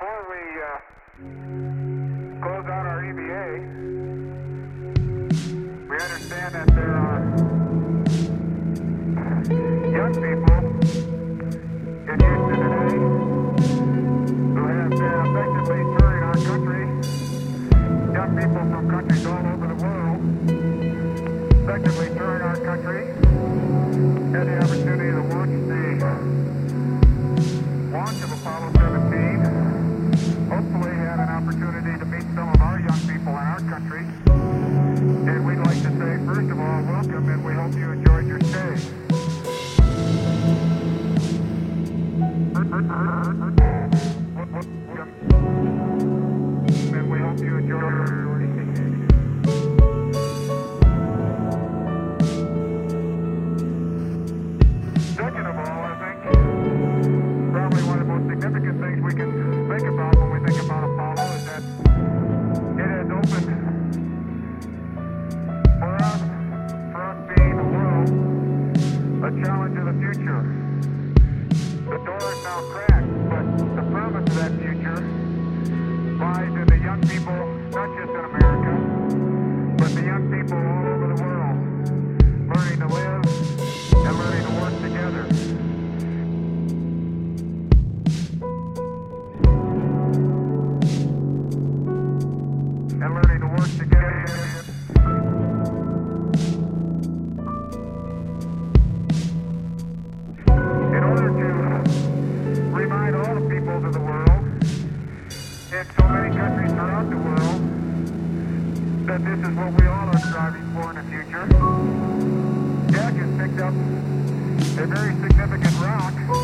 before we uh, close out our EBA, we understand that there are young people in country. And we'd like to say, first of all, welcome and we hope you enjoyed your stay. a challenge of the future. The door is now cracked. that this is what we all are striving for in the future. Jack has picked up a very significant rock.